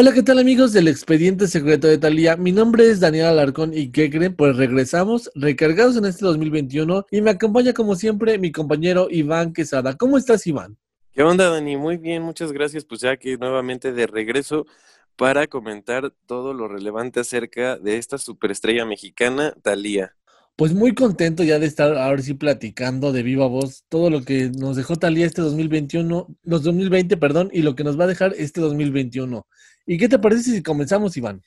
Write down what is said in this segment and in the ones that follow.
Hola, ¿qué tal amigos del expediente secreto de Talía? Mi nombre es Daniel Alarcón y ¿qué creen? Pues regresamos recargados en este 2021 y me acompaña como siempre mi compañero Iván Quesada. ¿Cómo estás Iván? ¿Qué onda Dani? Muy bien, muchas gracias. Pues ya que nuevamente de regreso para comentar todo lo relevante acerca de esta superestrella mexicana, Talía. Pues muy contento ya de estar ahora sí platicando de viva voz todo lo que nos dejó Talía este 2021, los 2020, perdón, y lo que nos va a dejar este 2021. ¿Y qué te parece si comenzamos, Iván?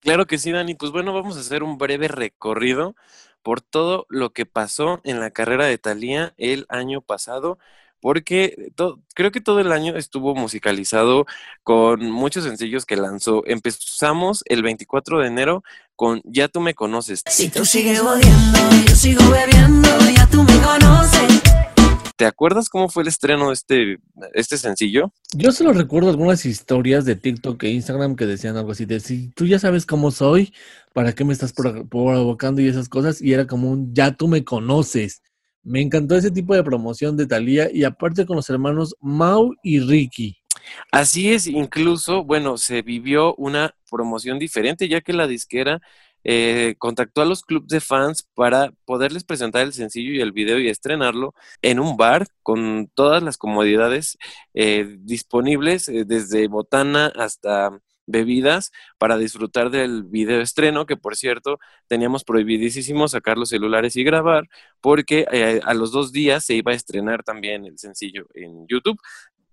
Claro que sí, Dani. Pues bueno, vamos a hacer un breve recorrido por todo lo que pasó en la carrera de Thalía el año pasado, porque creo que todo el año estuvo musicalizado con muchos sencillos que lanzó. Empezamos el 24 de enero con Ya tú me conoces. Si tú sigues odiando, yo sigo bebiendo, ya tú me conoces. ¿Te acuerdas cómo fue el estreno de este, este sencillo? Yo solo recuerdo algunas historias de TikTok e Instagram que decían algo así de si tú ya sabes cómo soy, ¿para qué me estás provocando y esas cosas? Y era como un ya tú me conoces. Me encantó ese tipo de promoción de Thalía y aparte con los hermanos Mau y Ricky. Así es, incluso, bueno, se vivió una promoción diferente ya que la disquera eh, contactó a los clubes de fans para poderles presentar el sencillo y el video y estrenarlo en un bar con todas las comodidades eh, disponibles, eh, desde botana hasta bebidas para disfrutar del video estreno, que por cierto teníamos prohibidísimo sacar los celulares y grabar, porque a los dos días se iba a estrenar también el sencillo en YouTube.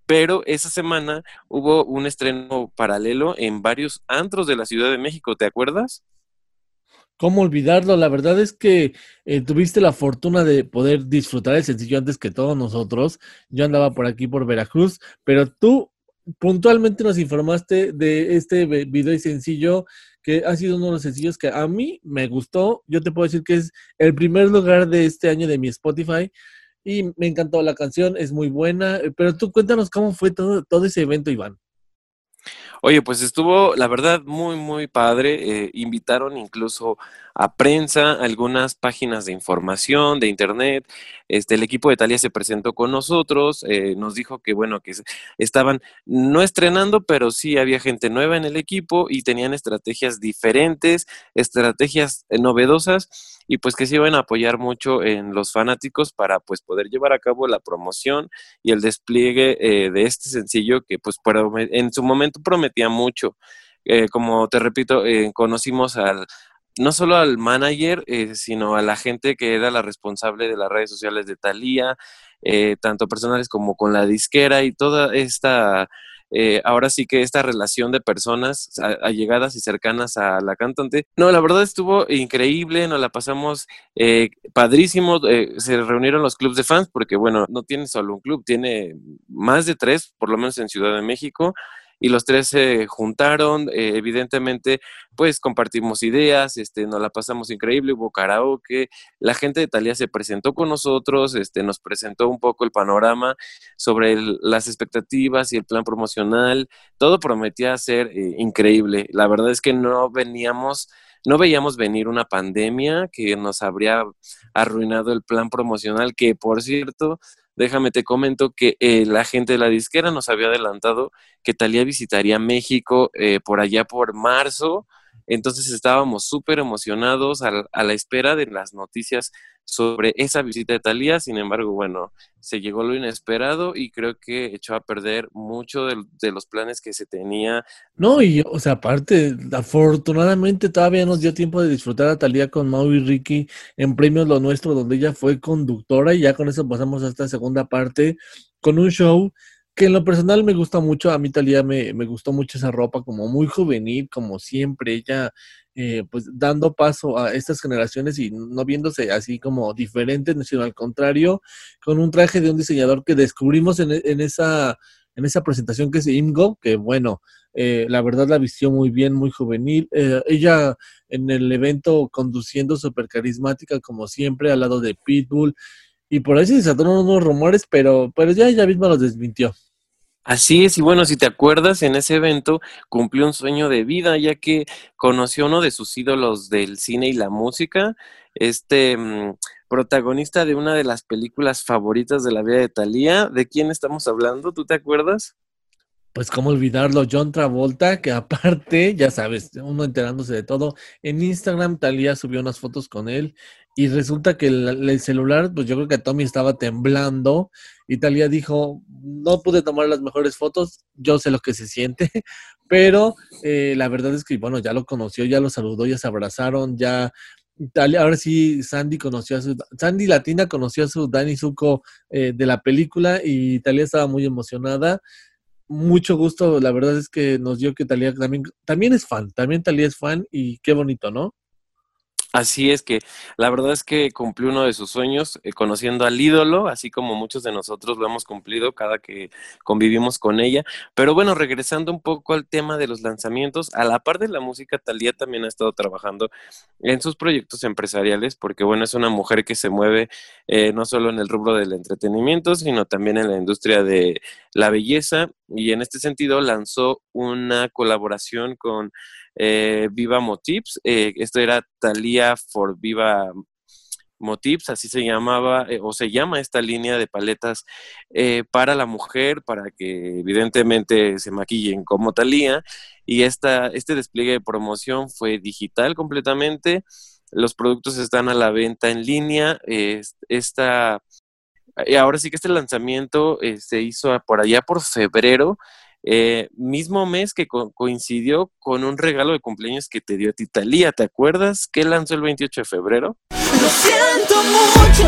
Pero esa semana hubo un estreno paralelo en varios antros de la Ciudad de México, ¿te acuerdas? ¿Cómo olvidarlo? La verdad es que eh, tuviste la fortuna de poder disfrutar el sencillo antes que todos nosotros. Yo andaba por aquí, por Veracruz, pero tú puntualmente nos informaste de este video y sencillo que ha sido uno de los sencillos que a mí me gustó. Yo te puedo decir que es el primer lugar de este año de mi Spotify y me encantó la canción, es muy buena. Pero tú cuéntanos cómo fue todo, todo ese evento, Iván. Oye, pues estuvo, la verdad, muy, muy padre. Eh, invitaron incluso a prensa, algunas páginas de información, de internet. Este, el equipo de Italia se presentó con nosotros, eh, nos dijo que, bueno, que estaban no estrenando, pero sí había gente nueva en el equipo y tenían estrategias diferentes, estrategias eh, novedosas y pues que se iban a apoyar mucho en los fanáticos para pues poder llevar a cabo la promoción y el despliegue eh, de este sencillo que pues en su momento prometía mucho. Eh, como te repito, eh, conocimos al, no solo al manager, sino a la gente que era la responsable de las redes sociales de Thalía, tanto personales como con la disquera y toda esta eh, ahora sí que esta relación de personas allegadas y cercanas a la cantante. No, la verdad estuvo increíble, nos la pasamos eh, padrísimo, eh, se reunieron los clubes de fans porque bueno, no tiene solo un club, tiene más de tres, por lo menos en Ciudad de México y los tres se juntaron, eh, evidentemente, pues compartimos ideas, este, nos la pasamos increíble, hubo karaoke, la gente de Italia se presentó con nosotros, este, nos presentó un poco el panorama sobre las expectativas y el plan promocional, todo prometía ser eh, increíble, la verdad es que no veníamos no veíamos venir una pandemia que nos habría arruinado el plan promocional, que por cierto, déjame te comento que eh, la gente de la disquera nos había adelantado que Talía visitaría México eh, por allá por marzo entonces estábamos súper emocionados a, la espera de las noticias sobre esa visita de Talía. Sin embargo, bueno, se llegó lo inesperado y creo que echó a perder mucho de, los planes que se tenía. No, y o sea, aparte, afortunadamente todavía nos dio tiempo de disfrutar a Talía con Mau y Ricky en Premios Lo Nuestro, donde ella fue conductora y ya con eso pasamos a esta segunda parte con un show que en lo personal me gusta mucho, a mí Talía me, me gustó mucho esa ropa como muy juvenil, como siempre, ella eh, pues dando paso a estas generaciones y no viéndose así como diferente, sino al contrario, con un traje de un diseñador que descubrimos en, en esa, en esa presentación que es Imgo, que bueno, eh, la verdad la vistió muy bien, muy juvenil. Eh, ella en el evento conduciendo súper carismática como siempre, al lado de Pitbull. Y por ahí se desataron unos rumores, pero, pero ya ella misma los desmintió. Así es, y bueno, si te acuerdas, en ese evento cumplió un sueño de vida, ya que conoció uno de sus ídolos del cine y la música, este mm, protagonista de una de las películas favoritas de la vida de Thalía. ¿De quién estamos hablando? ¿Tú te acuerdas? Pues cómo olvidarlo, John Travolta, que aparte, ya sabes, uno enterándose de todo, en Instagram Talía subió unas fotos con él y resulta que el, celular, pues yo creo que Tommy estaba temblando y Talía dijo, no pude tomar las mejores fotos, yo sé lo que se siente, pero eh, la verdad es que, bueno, ya lo conoció, ya lo saludó, ya se abrazaron, ya ahora sí Sandy conoció a su Sandy Latina conoció a su Dani Zuko eh, de la película y Talía estaba muy emocionada mucho gusto. La verdad es que nos dio que Talía también, también es fan, también Talía es fan y qué bonito, ¿no? Así es que la verdad es que cumplió uno de sus sueños eh, conociendo al ídolo, así como muchos de nosotros lo hemos cumplido cada que convivimos con ella. Pero bueno, regresando un poco al tema de los lanzamientos, a la par de la música, Talía también ha estado trabajando en sus proyectos empresariales, porque bueno, es una mujer que se mueve eh, no solo en el rubro del entretenimiento, sino también en la industria de la belleza. Y en este sentido lanzó una colaboración con eh, Viva Motives. Eh, esto era Thalia for Viva Motives, así se llamaba eh, o se llama esta línea de paletas para la mujer, para que evidentemente se maquillen como Thalía. Y esta, este despliegue de promoción fue digital completamente. Los productos están a la venta en línea. esta, ahora sí que este lanzamiento se hizo por allá por febrero eh, mismo mes que coincidió con un regalo de cumpleaños que te dio a Titalia, ¿te acuerdas? que lanzó el 28 de febrero? Lo siento mucho,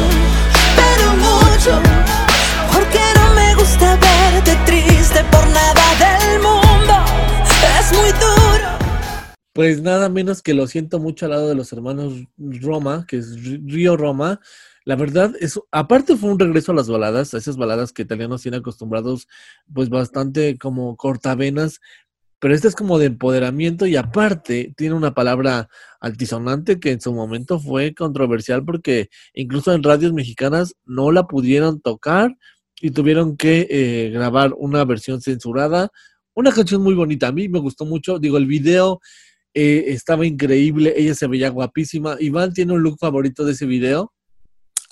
pero mucho, porque no me gusta verte triste por nada del mundo, es muy duro. Pues nada menos que lo siento mucho al lado de los hermanos Roma, que es Río Roma, la verdad, es, aparte fue un regreso a las baladas, a esas baladas que italianos tienen acostumbrados, pues bastante como cortavenas, pero esta es como de empoderamiento y aparte tiene una palabra altisonante que en su momento fue controversial porque incluso en radios mexicanas no la pudieron tocar y tuvieron que eh, grabar una versión censurada. Una canción muy bonita, a mí me gustó mucho, digo, el video eh, estaba increíble, ella se veía guapísima. Iván tiene un look favorito de ese video.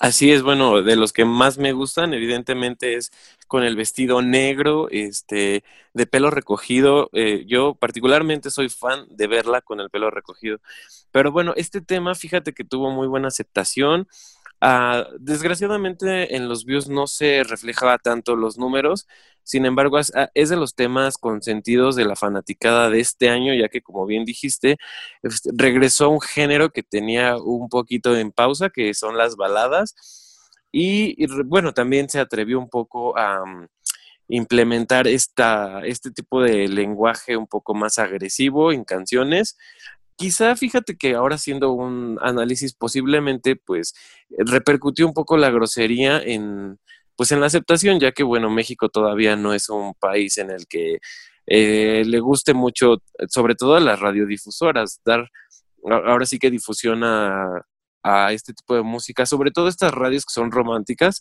Así es, bueno, de los que más me gustan, evidentemente es con el vestido negro, este, de pelo recogido. Eh, yo particularmente soy fan de verla con el pelo recogido. Pero bueno, este tema, fíjate que tuvo muy buena aceptación. Ah, desgraciadamente en los views no se reflejaba tanto los números, sin embargo ah, es, de los temas consentidos de la fanaticada de este año, ya que como bien dijiste, este, regresó a un género que tenía un poquito en pausa, que son las baladas, y, bueno, también se atrevió un poco a mm, implementar esta, este tipo de lenguaje un poco más agresivo en canciones, quizá fíjate que ahora haciendo un análisis posiblemente pues repercutió un poco la grosería en pues en la aceptación ya que bueno México todavía no es un país en el que eh, le guste mucho sobre todo a las radiodifusoras dar ahora sí que difusión a, a este tipo de música, sobre todo estas radios que son románticas.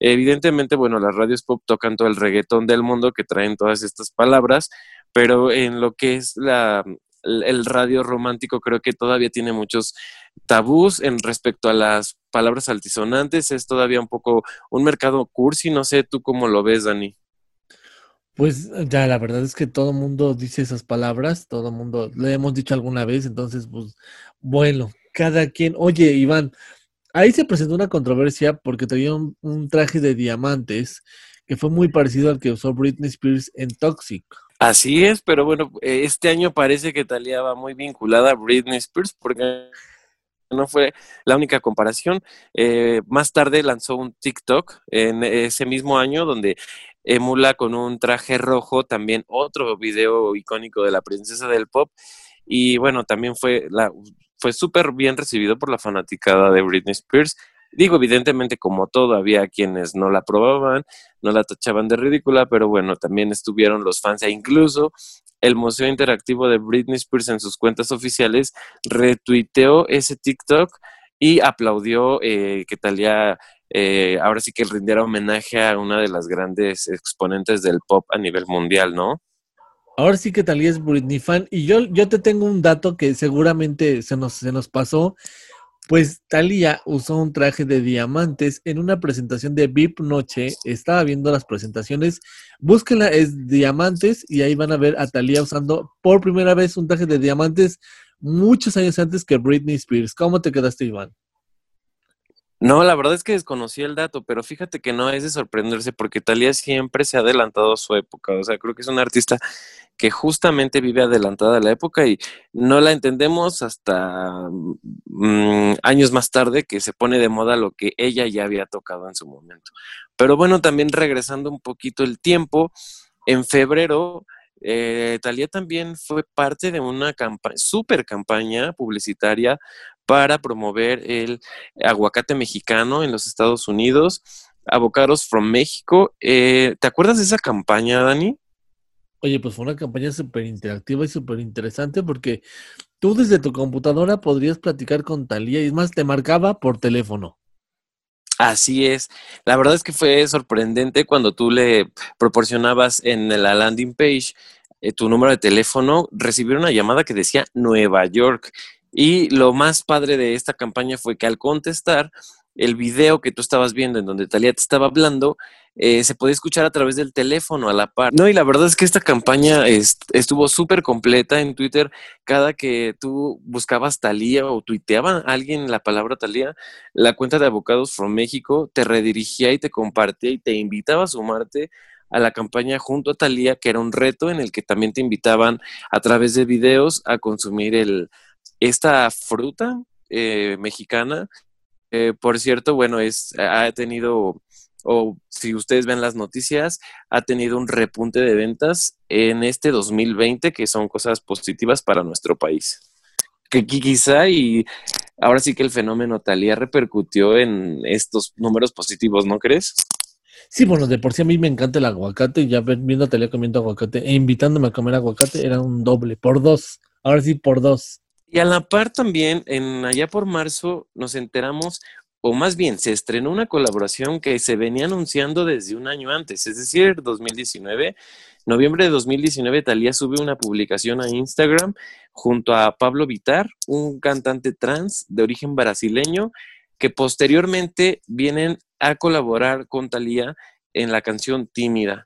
Evidentemente, bueno, las radios pop tocan todo el reggaetón del mundo que traen todas estas palabras, pero en lo que es la, el radio romántico creo que todavía tiene muchos tabús en respecto a las palabras altisonantes, es todavía un poco un mercado cursi, no sé tú cómo lo ves, Dani. Pues ya, la verdad es que todo el mundo dice esas palabras, todo el mundo le hemos dicho alguna vez, entonces, pues, bueno, cada quien. Oye, Iván, ahí se presentó una controversia porque tenía un, un traje de diamantes que fue muy parecido al que usó Britney Spears en Toxic. Así es, pero bueno, eh, este año parece que Talía va muy vinculada a Britney Spears porque no fue la única comparación. Eh, más tarde lanzó un TikTok en ese mismo año donde emula con un traje rojo también otro video icónico de la princesa del pop y bueno, también fue la fue súper bien recibido por la fanaticada de Britney Spears. Digo, evidentemente, como todo, había quienes no la probaban, no la tachaban de ridícula, pero bueno, también estuvieron los fans e incluso el Museo Interactivo de Britney Spears en sus cuentas oficiales retuiteó ese TikTok y aplaudió eh, que Talía eh, ahora sí que rindiera homenaje a una de las grandes exponentes del pop a nivel mundial, ¿no? Ahora sí que Talía es Britney fan y yo, yo te tengo un dato que seguramente se nos, se nos pasó Pues Talía usó un traje de diamantes en una presentación de VIP Noche. Estaba viendo las presentaciones. Búsquenla, es diamantes y ahí van a ver a Talía usando por primera vez un traje de diamantes muchos años antes que Britney Spears. ¿Cómo te quedaste, Iván? No, la verdad es que desconocí el dato, pero fíjate que no es de sorprenderse porque Talía siempre se ha adelantado a su época. O sea, creo que es una artista que justamente vive adelantada a la época y no la entendemos hasta mm, años más tarde que se pone de moda lo que ella ya había tocado en su momento. Pero bueno, también regresando un poquito el tiempo, en febrero eh, Talía también fue parte de una super campaña publicitaria para promover el aguacate mexicano en los Estados Unidos, Avocados from México. Eh, ¿Te acuerdas de esa campaña, Dani? Oye, pues fue una campaña súper interactiva y súper interesante porque tú desde tu computadora podrías platicar con Talía y es más, te marcaba por teléfono. Así es. La verdad es que fue sorprendente cuando tú le proporcionabas en la landing page eh, tu número de teléfono, recibir una llamada que decía Nueva York. Y lo más padre de esta campaña fue que al contestar, el video que tú estabas viendo en donde Talía te estaba hablando, eh, se podía escuchar a través del teléfono a la par. No, y la verdad es que esta campaña estuvo súper completa en Twitter. Cada que tú buscabas Talía o tuiteaba a alguien la palabra Talía, la cuenta de Abogados from México te redirigía y te compartía y te invitaba a sumarte a la campaña junto a Talía, que era un reto en el que también te invitaban a través de videos a consumir el, esta fruta eh, mexicana. por cierto, bueno, es, ha tenido o si ustedes ven las noticias, ha tenido un repunte de ventas en este 2020, que son cosas positivas para nuestro país. Que quizá y ahora sí que el fenómeno Talía repercutió en estos números positivos, ¿no crees? Sí, bueno, de por sí a mí me encanta el aguacate, ya viendo Talía comiendo aguacate e invitándome a comer aguacate era un doble, por dos, ahora sí por dos. Y a la par también, en allá por marzo, nos enteramos, o más bien se estrenó una colaboración que se venía anunciando desde un año antes, es decir, 2019. Noviembre de 2019, Talía sube una publicación a Instagram junto a Pablo Vitar, un cantante trans de origen brasileño, que posteriormente vienen a colaborar con Talía en la canción Tímida.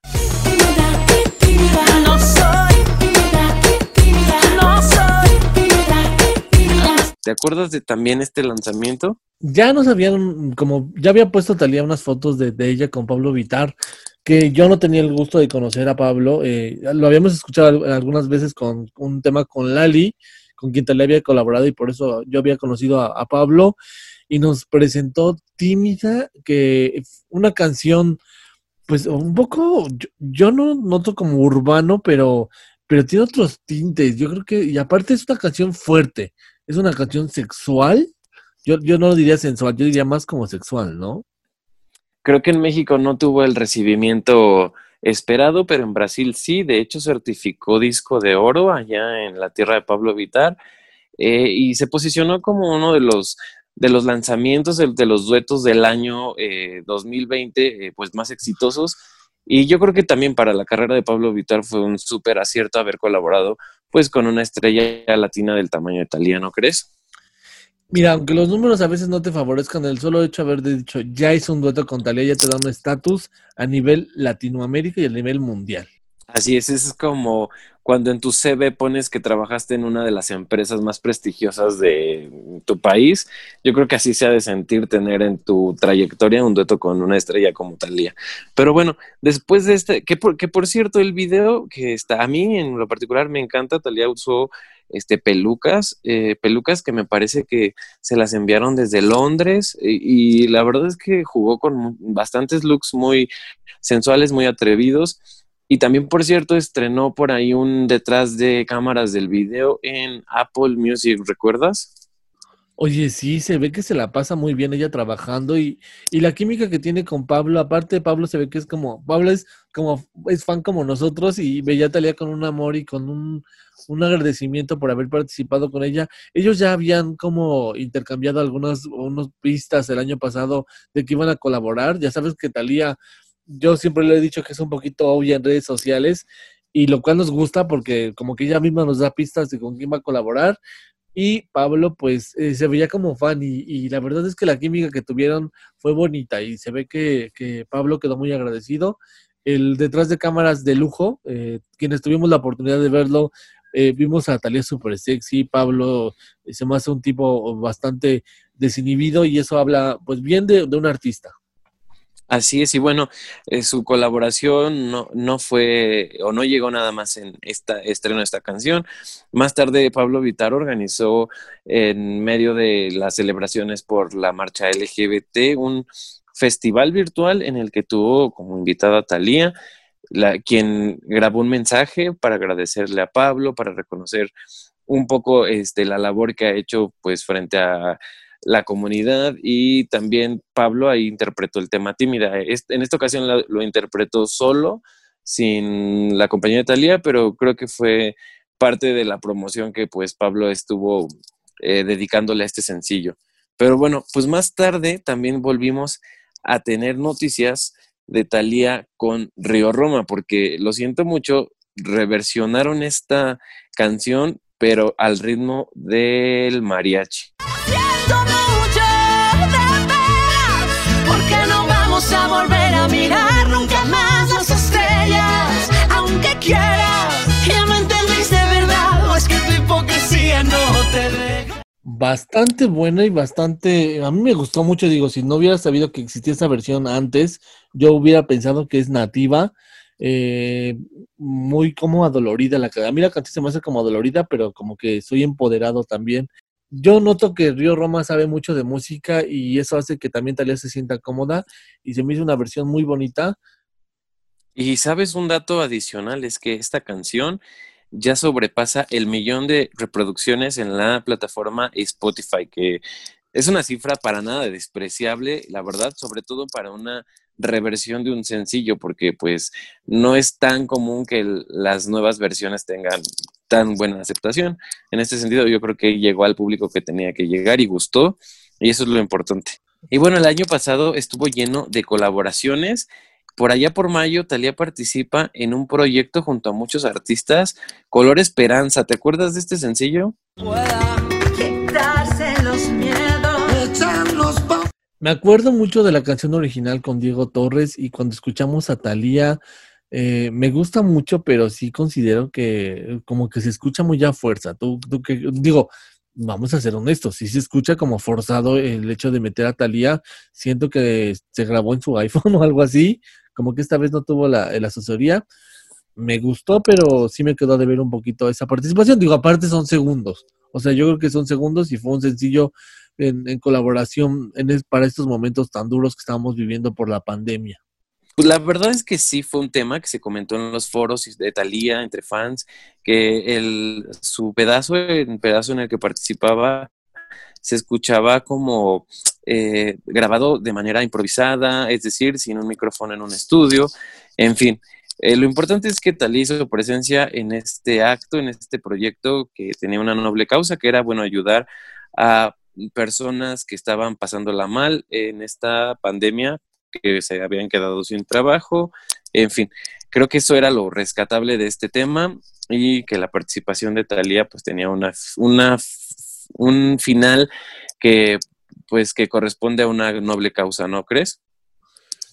¿Te acuerdas de también este lanzamiento? Ya nos habían, como ya había puesto Talía unas fotos de, ella con Pablo Vitar, que yo no tenía el gusto de conocer a Pablo. Eh, lo habíamos escuchado algunas veces con un tema con Lali, con quien Talía había colaborado y por eso yo había conocido a, Pablo. Y nos presentó Tímida, que una canción, pues un poco, yo, yo no noto como urbano, pero, pero tiene otros tintes. Yo creo que, y aparte es una canción fuerte es una canción sexual. Yo, yo no diría sensual, yo diría más como sexual, ¿no? Creo que en México no tuvo el recibimiento esperado, pero en Brasil sí. De hecho, certificó disco de oro allá en la tierra de Pablo Vitar eh, y se posicionó como uno de los de los lanzamientos de, los duetos del año 2020, eh, eh, pues más exitosos. Y yo creo que también para la carrera de Pablo Vitar fue un súper acierto haber colaborado pues con una estrella latina del tamaño de ¿no crees? Mira, aunque los números a veces no te favorezcan, el solo hecho de haber dicho ya hizo un dueto con Talía ya te da un estatus a nivel Latinoamérica y a nivel mundial. Así es, es como cuando en tu CV pones que trabajaste en una de las empresas más prestigiosas de tu país. Yo creo que así se ha de sentir tener en tu trayectoria un dueto con una estrella como Talía. Pero bueno, después de este, que por, que por cierto, el video que está, a mí en lo particular me encanta, Talía usó este, pelucas, eh, pelucas que me parece que se las enviaron desde Londres y la verdad es que jugó con bastantes looks muy sensuales, muy atrevidos y también, por cierto, estrenó por ahí un detrás de cámaras del video en Apple Music, ¿recuerdas? Oye, sí, se ve que se la pasa muy bien ella trabajando y, y la química que tiene con Pablo, aparte Pablo se ve que es como, Pablo es como, es fan como nosotros y veía Talía con un amor y con un, un agradecimiento por haber participado con ella. Ellos ya habían como intercambiado algunas unas pistas el año pasado de que iban a colaborar. Ya sabes que Talía yo siempre le he dicho que es un poquito obvia en redes sociales y lo cual nos gusta porque como que ella misma nos da pistas de con quién va a colaborar, y Pablo pues eh, se veía como fan y, la verdad es que la química que tuvieron fue bonita y se ve que, que Pablo quedó muy agradecido. El detrás de cámaras de lujo, eh, quienes tuvimos la oportunidad de verlo, eh, vimos a Talía súper sexy, Pablo se me hace un tipo bastante desinhibido y eso habla pues bien de un artista. Así es, y bueno, eh, su colaboración no, no fue o no llegó nada más en esta estreno de esta canción. Más tarde, Pablo Vitar organizó en medio de las celebraciones por la marcha LGBT un festival virtual en el que tuvo como invitada a Talía, quien grabó un mensaje para agradecerle a Pablo, para reconocer un poco este, la labor que ha hecho pues frente a la comunidad y también Pablo ahí interpretó el tema tímida. En esta ocasión lo, interpretó solo, sin la compañía de Talía, pero creo que fue parte de la promoción que pues Pablo estuvo eh, dedicándole a este sencillo. Pero bueno, pues más tarde también volvimos a tener noticias de Talía con Río Roma, porque lo siento mucho, reversionaron esta canción, pero al ritmo del mariachi. A volver a mirar nunca más las estrellas, aunque quieras. Ya me entendiste, ¿verdad? O es que tu hipocresía no te. Bastante buena y bastante. A mí me gustó mucho. Digo, si no hubiera sabido que existía esa versión antes, yo hubiera pensado que es nativa. Eh, muy como adolorida la A mí la canción se me hace como adolorida, pero como que soy empoderado también yo noto que Río Roma sabe mucho de música y eso hace que también Talía se sienta cómoda y se me hizo una versión muy bonita. Y sabes un dato adicional, es que esta canción ya sobrepasa el millón de reproducciones en la plataforma Spotify, que es una cifra para nada despreciable, la verdad, sobre todo para una reversión de un sencillo, porque pues no es tan común que las nuevas versiones tengan tan buena aceptación. En este sentido, yo creo que llegó al público que tenía que llegar y gustó, y eso es lo importante. Y bueno, el año pasado estuvo lleno de colaboraciones. Por allá por mayo, Talía participa en un proyecto junto a muchos artistas, Color Esperanza. ¿Te acuerdas de este sencillo? Me acuerdo mucho de la canción original con Diego Torres y cuando escuchamos a Talía, eh, me gusta mucho, pero sí considero que como que se escucha muy a fuerza. Tú, tú que, digo, vamos a ser honestos, si se escucha como forzado el hecho de meter a Talía, siento que se grabó en su iPhone o algo así, como que esta vez no tuvo la, la asesoría. Me gustó, pero sí me quedó de ver un poquito esa participación. Digo, aparte son segundos. O sea, yo creo que son segundos y fue un sencillo en, colaboración en para estos momentos tan duros que estamos viviendo por la pandemia. Pues la verdad es que sí fue un tema que se comentó en los foros de Talía entre fans, que el, su pedazo, el pedazo en el que participaba, se escuchaba como eh, grabado de manera improvisada, es decir, sin un micrófono en un estudio, en fin. Eh, lo importante es que Talía hizo su presencia en este acto, en este proyecto que tenía una noble causa, que era, bueno, ayudar a personas que estaban pasándola mal en esta pandemia, que se habían quedado sin trabajo, en fin, creo que eso era lo rescatable de este tema y que la participación de Talía pues tenía una, una un final que pues que corresponde a una noble causa, ¿no crees?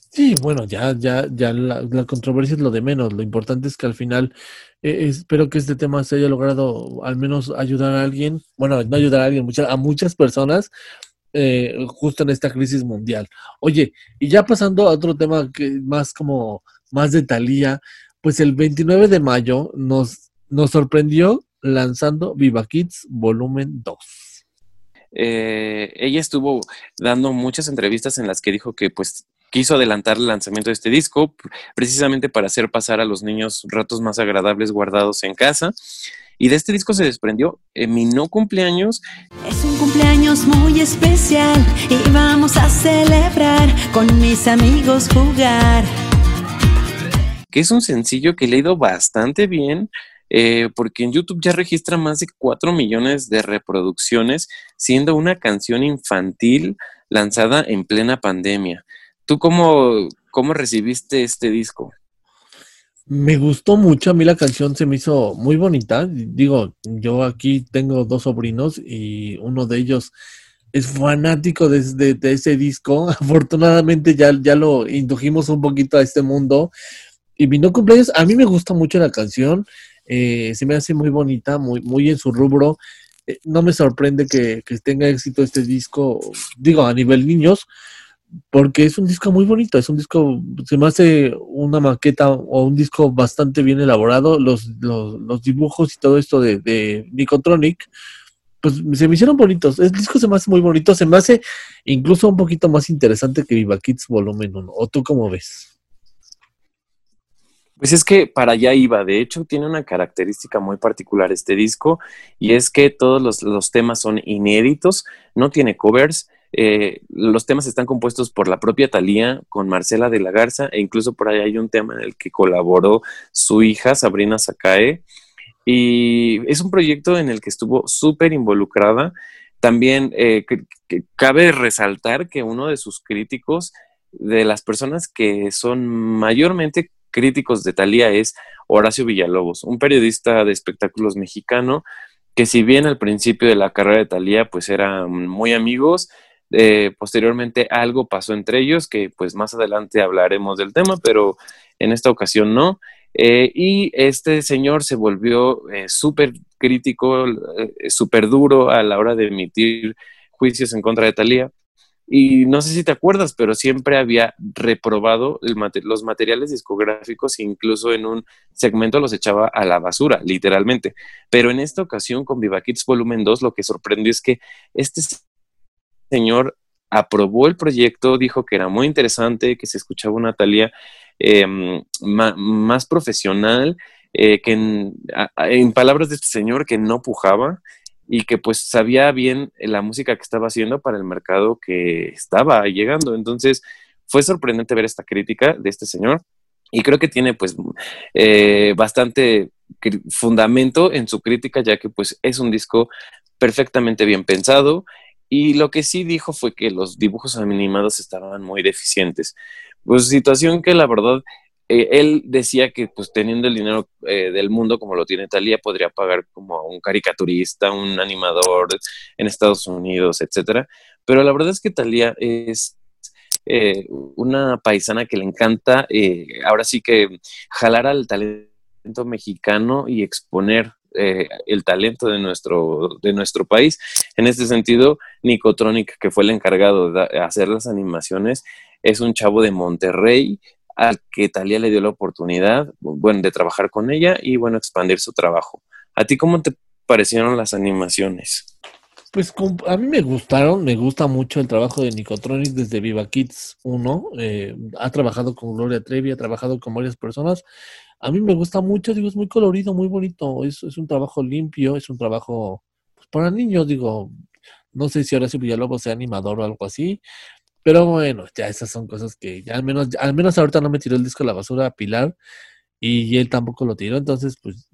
Sí, bueno, ya, ya, ya la, controversia es lo de menos. Lo importante es que al final eh, espero que este tema se haya logrado al menos ayudar a alguien, bueno, no ayudar a alguien, a muchas personas eh, justo en esta crisis mundial. Oye, y ya pasando a otro tema que más como más de Talía, pues el 29 de mayo nos, nos sorprendió lanzando Viva Kids Volumen 2. Eh, ella estuvo dando muchas entrevistas en las que dijo que pues quiso adelantar el lanzamiento de este disco precisamente para hacer pasar a los niños ratos más agradables guardados en casa. Y de este disco se desprendió en mi no cumpleaños. Es un cumpleaños muy especial y vamos a celebrar con mis amigos jugar. Que es un sencillo que he leído bastante bien. Eh, porque en YouTube ya registra más de 4 millones de reproducciones, siendo una canción infantil lanzada en plena pandemia. ¿Tú cómo, cómo recibiste este disco? Me gustó mucho, a mí la canción se me hizo muy bonita. Digo, yo aquí tengo dos sobrinos y uno de ellos es fanático de, ese disco. Afortunadamente ya, ya lo indujimos un poquito a este mundo. Y vino cumpleaños, a mí me gusta mucho la canción, eh, se me hace muy bonita, muy, muy en su rubro. Eh, no me sorprende que, que tenga éxito este disco, digo, a nivel niños, porque es un disco muy bonito, es un disco, se me hace una maqueta o un disco bastante bien elaborado, los, los, dibujos y todo esto de, de Nicotronic, pues se me hicieron bonitos, el disco se me hace muy bonito, se me hace incluso un poquito más interesante que Viva Kids Volumen 1, ¿o tú cómo ves? Pues es que para allá iba, de hecho tiene una característica muy particular este disco y es que todos los, los temas son inéditos, no tiene covers, eh, los temas están compuestos por la propia Thalía con Marcela de la Garza e incluso por ahí hay un tema en el que colaboró su hija Sabrina Sakae. Y es un proyecto en el que estuvo súper involucrada. También eh, cabe resaltar que uno de sus críticos, de las personas que son mayormente críticos de Thalía, es Horacio Villalobos, un periodista de espectáculos mexicano que si bien al principio de la carrera de Thalía pues eran muy amigos, eh, posteriormente algo pasó entre ellos, que pues más adelante hablaremos del tema, pero en esta ocasión no. Eh, y este señor se volvió eh, súper crítico, súper duro a la hora de emitir juicios en contra de Talía. Y no sé si te acuerdas, pero siempre había reprobado los materiales discográficos, incluso en un segmento los echaba a la basura, literalmente. Pero en esta ocasión, con Viva Kids Volumen 2, lo que sorprendió es que este señor aprobó el proyecto, dijo que era muy interesante, que se escuchaba una Talía em, más profesional, eh, que en, palabras de este señor, que no pujaba y que pues sabía bien la música que estaba haciendo para el mercado que estaba llegando. Entonces fue sorprendente ver esta crítica de este señor y creo que tiene pues eh, bastante fundamento en su crítica ya que pues es un disco perfectamente bien pensado y lo que sí dijo fue que los dibujos animados estaban muy deficientes. Pues situación que la verdad, eh, él decía que pues teniendo el dinero eh, del mundo como lo tiene Talía, podría pagar como un caricaturista, un animador en Estados Unidos, etcétera. Pero la verdad es que Talía es eh, una paisana que le encanta, ahora sí que jalar al talento mexicano y exponer eh, el talento de nuestro, de nuestro país. En este sentido, Nicotronic, que fue el encargado de hacer las animaciones, es un chavo de Monterrey al que Talía le dio la oportunidad, bueno, de trabajar con ella y, bueno, expandir su trabajo. ¿A ti cómo te parecieron las animaciones? Pues a mí me gustaron, me gusta mucho el trabajo de Nicotronic desde Viva Kids 1. Eh, ha trabajado con Gloria Trevi, ha trabajado con varias personas a mí me gusta mucho, digo, es muy colorido, muy bonito, es, es un trabajo limpio, es un trabajo pues, para niños, digo, no sé si ahora si Villalobos sea animador o algo así, pero bueno, ya esas son cosas que ya al menos, al menos ahorita no me tiró el disco a la basura a Pilar y él tampoco lo tiró, entonces pues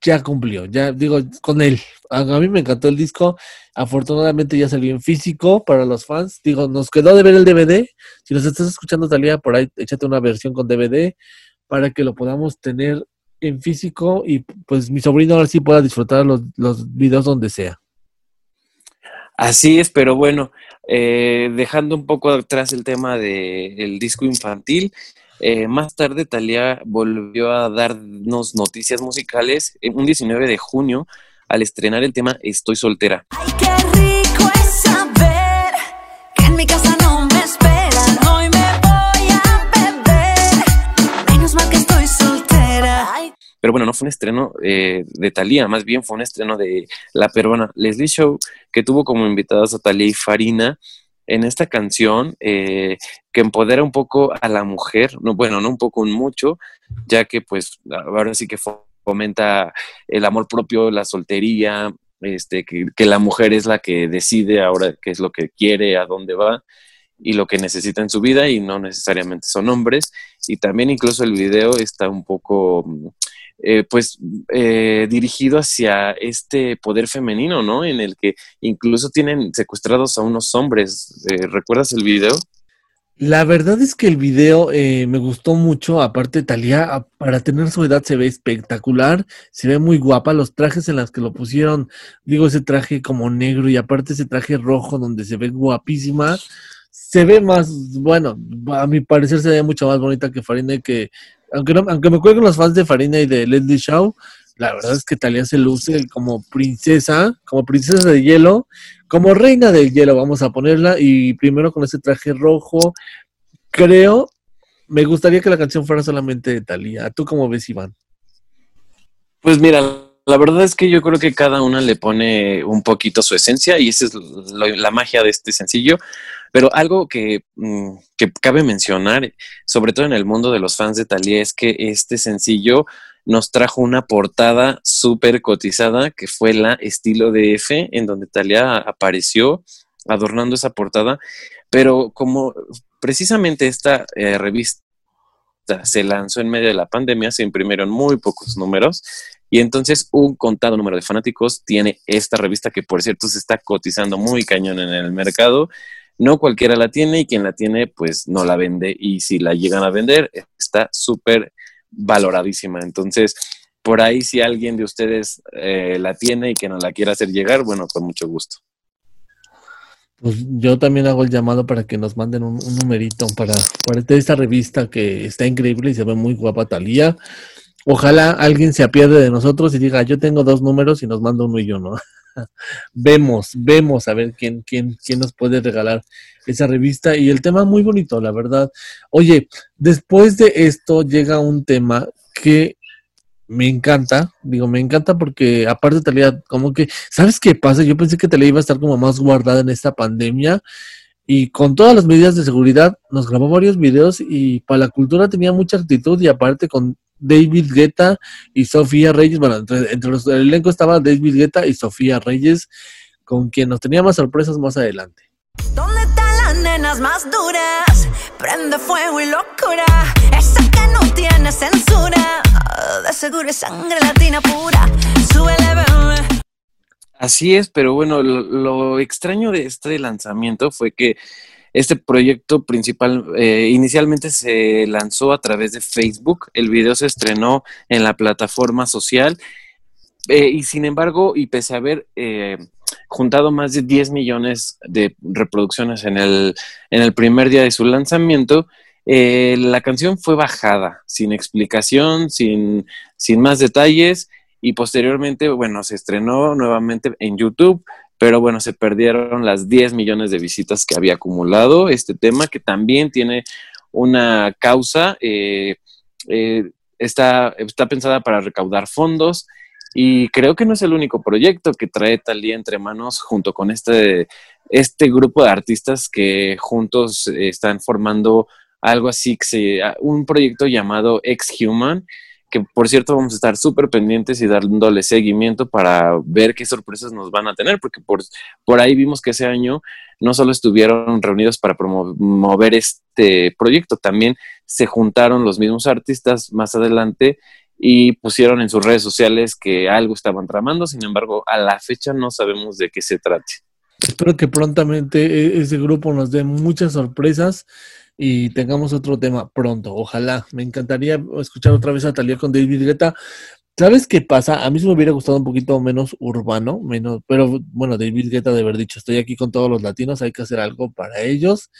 ya cumplió, ya digo, con él. A, mí me encantó el disco, afortunadamente ya salió en físico para los fans, digo, nos quedó de ver el DVD, si nos estás escuchando Talía, por ahí échate una versión con DVD, para que lo podamos tener en físico y pues mi sobrino ahora sí pueda disfrutar los, los videos donde sea. Así es, pero bueno, eh, dejando un poco atrás el tema del disco infantil, eh, más tarde Talía volvió a darnos noticias musicales en un 19 de junio al estrenar el tema Estoy soltera. Ay, qué rico es saber que en mi casa no me Pero bueno, no fue un estreno eh, de Thalía, más bien fue un estreno de la peruana Leslie Show, que tuvo como invitadas a Thalía y Farina en esta canción eh, que empodera un poco a la mujer, no, bueno, no un poco, un mucho, ya que pues ahora sí que fomenta el amor propio, la soltería, este, que, que, la mujer es la que decide ahora qué es lo que quiere, a dónde va y lo que necesita en su vida y no necesariamente son hombres. Y también incluso el video está un poco eh, pues eh, dirigido hacia este poder femenino, ¿no? En el que incluso tienen secuestrados a unos hombres. Eh, ¿Recuerdas el video? La verdad es que el video me gustó mucho. Aparte, Talía, para tener su edad, se ve espectacular. Se ve muy guapa. Los trajes en los que lo pusieron, digo, ese traje como negro y aparte ese traje rojo donde se ve guapísima. Se ve más, bueno, a mi parecer se ve mucho más bonita que Farina que, aunque, no, aunque me cuelguen los fans de Farina y de Leslie Shaw, la verdad es que Talía se luce como princesa, como princesa de hielo, como reina del hielo, vamos a ponerla. Y primero con ese traje rojo, creo, me gustaría que la canción fuera solamente de Talía. ¿Tú cómo ves, Iván? Pues mira, la verdad es que yo creo que cada una le pone un poquito su esencia y esa es la magia de este sencillo. Pero algo que, mm, que, cabe mencionar, sobre todo en el mundo de los fans de Talía, es que este sencillo nos trajo una portada súper cotizada que fue la estilo de F, en donde Talia apareció adornando esa portada, pero como precisamente esta eh, revista se lanzó en medio de la pandemia, se imprimieron muy pocos números y entonces un contado número de fanáticos tiene esta revista que por cierto se está cotizando muy cañón en el mercado. No cualquiera la tiene y quien la tiene pues no la vende y si la llegan a vender está súper valoradísima. Entonces, por ahí si alguien de ustedes eh, la tiene y que nos la quiera hacer llegar, bueno, con mucho gusto. Pues yo también hago el llamado para que nos manden un, numerito para, para esta revista que está increíble y se ve muy guapa Talía. Ojalá alguien se apiade de nosotros y diga, yo tengo dos números y nos manda uno y yo, ¿no? vemos, vemos a ver quién, quién, quién nos puede regalar esa revista y el tema muy bonito, la verdad. Oye, después de esto llega un tema que me encanta, digo, me encanta porque aparte Talía, como que, ¿sabes qué pasa? Yo pensé que Talía iba a estar como más guardada en esta pandemia y con todas las medidas de seguridad nos grabó varios videos y para la cultura tenía mucha actitud y aparte con David Guetta y Sofía Reyes. Bueno, entre, los, el elenco estaba David Guetta y Sofía Reyes, con quien nos tenía más sorpresas más adelante. ¿Dónde están las nenas más duras? Prende fuego y locura. Esa que no tiene censura. De seguro es sangre latina pura. Súbele, bebé. Así es, pero bueno, lo extraño de este lanzamiento fue que este proyecto principal eh, inicialmente se lanzó a través de Facebook, el video se estrenó en la plataforma social eh, y sin embargo, y pese a haber eh, juntado más de 10 millones de reproducciones en el, en el primer día de su lanzamiento, la canción fue bajada, sin explicación, sin, sin más detalles y posteriormente, bueno, se estrenó nuevamente en YouTube, pero bueno, se perdieron las 10 millones de visitas que había acumulado este tema, que también tiene una causa, eh, eh, está, está pensada para recaudar fondos y creo que no es el único proyecto que trae Talía entre manos junto con este, este grupo de artistas que juntos están formando algo así, un proyecto llamado Ex Human, que por cierto vamos a estar súper pendientes y dándole seguimiento para ver qué sorpresas nos van a tener, porque por, por ahí vimos que ese año no solo estuvieron reunidos para promover este proyecto, también se juntaron los mismos artistas más adelante y pusieron en sus redes sociales que algo estaban tramando, sin embargo, a la fecha no sabemos de qué se trate. Espero que prontamente e-, ese grupo nos dé muchas sorpresas y tengamos otro tema pronto. Ojalá. Me encantaría escuchar otra vez a Talía con David Guetta. ¿Sabes qué pasa? A mí se me hubiera gustado un poquito menos urbano, menos, pero bueno, David Guetta de haber dicho, estoy aquí con todos los latinos, hay que hacer algo para ellos.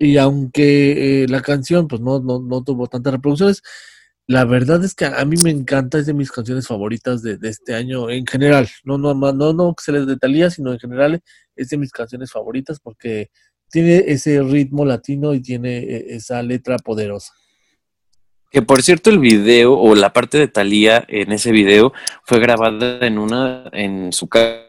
Y aunque eh, la canción pues no, no, no, tuvo tantas reproducciones, la verdad es que a mí me encanta, es de mis canciones favoritas de, de este año en general. No, no, no, no, que se les de Talía, sino en general es de mis canciones favoritas porque tiene ese ritmo latino y tiene eh, esa letra poderosa. Que por cierto el video o la parte de Thalía en ese video fue grabada en una en su casa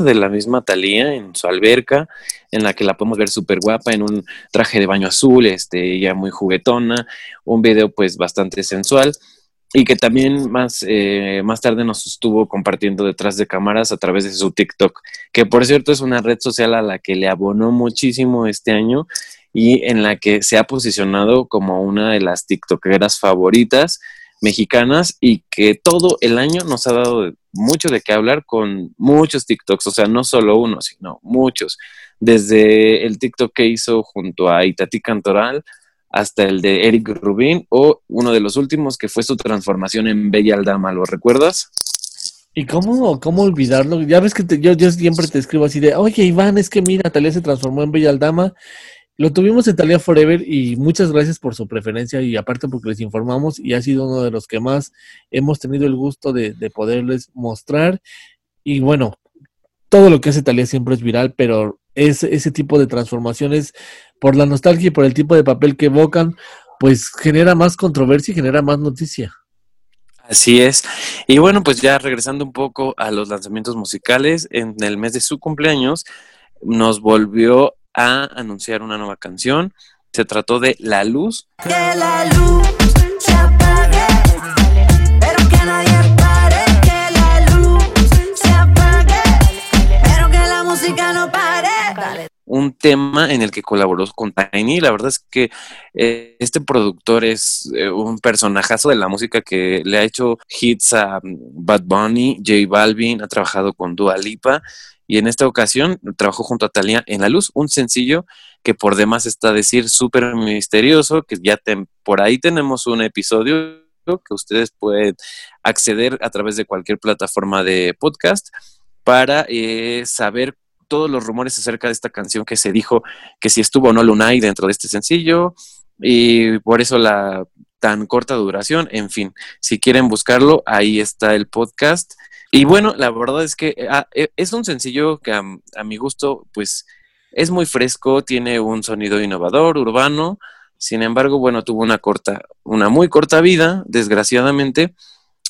de la misma Thalía, en su alberca, en la que la podemos ver súper guapa en un traje de baño azul, este, ya muy juguetona, un video pues bastante sensual y que también más, eh, más tarde nos estuvo compartiendo detrás de cámaras a través de su TikTok, que por cierto es una red social a la que le abonó muchísimo este año y en la que se ha posicionado como una de las TikTokeras favoritas. mexicanas y que todo el año nos ha dado mucho de qué hablar con muchos TikToks, o sea, no solo uno, sino muchos. Desde el TikTok que hizo junto a Itati Cantoral hasta el de Eric Rubin o uno de los últimos que fue su transformación en Bella Aldama, ¿lo recuerdas? ¿Y cómo, cómo olvidarlo? Ya ves que yo, yo siempre te escribo así de, oye Iván, es que mira, Talía se transformó en Bella Aldama. Lo tuvimos en Talía Forever y muchas gracias por su preferencia y aparte porque les informamos y ha sido uno de los que más hemos tenido el gusto de, de poderles mostrar. Y bueno, todo lo que hace Talía siempre es viral, pero ese, ese tipo de transformaciones, por la nostalgia y por el tipo de papel que evocan, pues genera más controversia y genera más noticia. Así es. Y bueno, pues ya regresando un poco a los lanzamientos musicales, en el mes de su cumpleaños nos volvió a anunciar una nueva canción. Se trató de La Luz. Que la luz tema en el que colaboró con Tiny. La verdad es que eh, este productor es eh, un personajazo de la música que le ha hecho hits a mm, Bad Bunny, J Balvin, ha trabajado con Dua Lipa y en esta ocasión trabajó junto a Thalía en La Luz, un sencillo que por demás está a decir súper misterioso, que ya por ahí tenemos un episodio que ustedes pueden acceder a través de cualquier plataforma de podcast para eh, saber todos los rumores acerca de esta canción que se dijo que si estuvo o no Lunay dentro de este sencillo y por eso la tan corta duración, en fin, si quieren buscarlo, ahí está el podcast. Y bueno, la verdad es que ah, eh, es un sencillo que a, a mi gusto, pues es muy fresco, tiene un sonido innovador, urbano, sin embargo, bueno, tuvo una corta, una muy corta vida, desgraciadamente,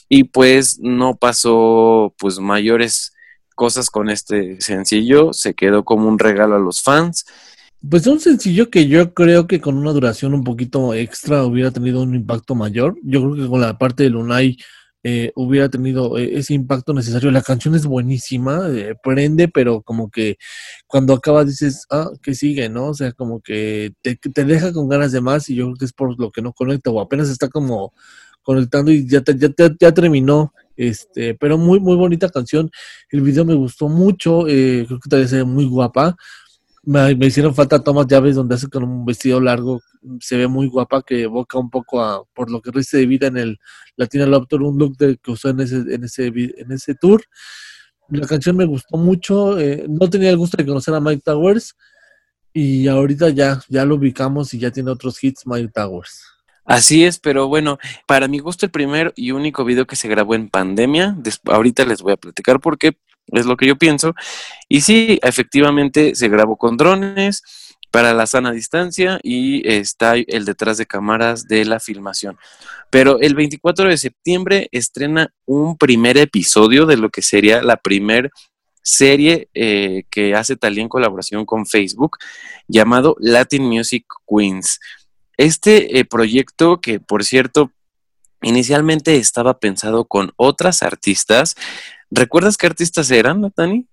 y pues no pasó pues mayores cosas con este sencillo, se quedó como un regalo a los fans. Pues un sencillo que yo creo que con una duración un poquito extra hubiera tenido un impacto mayor. Yo creo que con la parte de Lunay eh, hubiera tenido eh, ese impacto necesario. La canción es buenísima, eh, prende, pero como que cuando acaba dices, ah, ¿qué sigue? ¿No? O sea, como que te, deja con ganas de más y yo creo que es por lo que no conecta o apenas está como conectando y ya, te- ya terminó. Este, pero muy, muy bonita canción. El video me gustó mucho. eh, creo que también se ve muy guapa. Me, hicieron falta tomas llaves donde hace con un vestido largo. Se ve muy guapa, que evoca un poco a, por lo que resta de vida en el Latina Love Tour, un look que usó en ese, en, ese, en ese tour. La canción me gustó mucho. eh, no tenía el gusto de conocer a Mike Towers. Y ahorita ya, ya lo ubicamos y ya tiene otros hits Mike Towers. Así es, pero bueno, para mi gusto el primer y único video que se grabó en pandemia, ahorita les voy a platicar por qué, es lo que yo pienso. Y sí, efectivamente se grabó con drones para la sana distancia y está el detrás de cámaras de la filmación. Pero el 24 de septiembre estrena un primer episodio de lo que sería la primer serie eh, que hace Talía en colaboración con Facebook llamado Latin Music Queens. Este eh, proyecto, que por cierto, inicialmente estaba pensado con otras artistas, ¿recuerdas qué artistas eran, Natani?